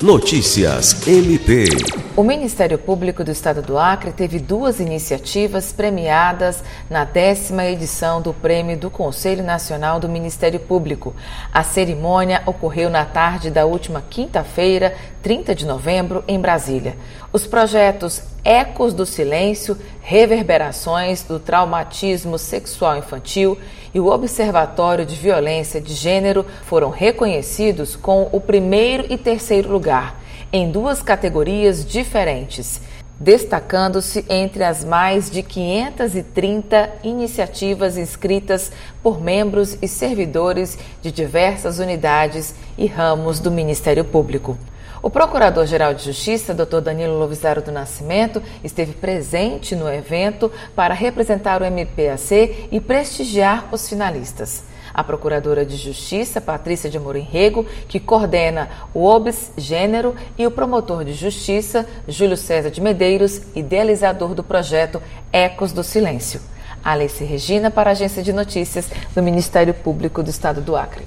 Notícias MP. O Ministério Público do Estado do Acre teve duas iniciativas premiadas na décima edição do Prêmio do Conselho Nacional do Ministério Público. A cerimônia ocorreu na tarde da última quinta-feira, 30 de novembro, em Brasília. Os projetos Ecos do Silêncio, Reverberações do Traumatismo Sexual Infantil e o Observatório de Violência de Gênero foram reconhecidos com o primeiro e terceiro lugar, em duas categorias diferentes, destacando-se entre as mais de 530 iniciativas inscritas por membros e servidores de diversas unidades e ramos do Ministério Público. O Procurador-Geral de Justiça, Dr. Danilo Lovisaro do Nascimento, esteve presente no evento para representar o MPAC e prestigiar os finalistas. A Procuradora de Justiça, Patrícia de Amorim Rego, que coordena o OBS Gênero, e o Promotor de Justiça, Júlio César de Medeiros, idealizador do projeto Ecos do Silêncio. Alice Regina, para a Agência de Notícias do Ministério Público do Estado do Acre.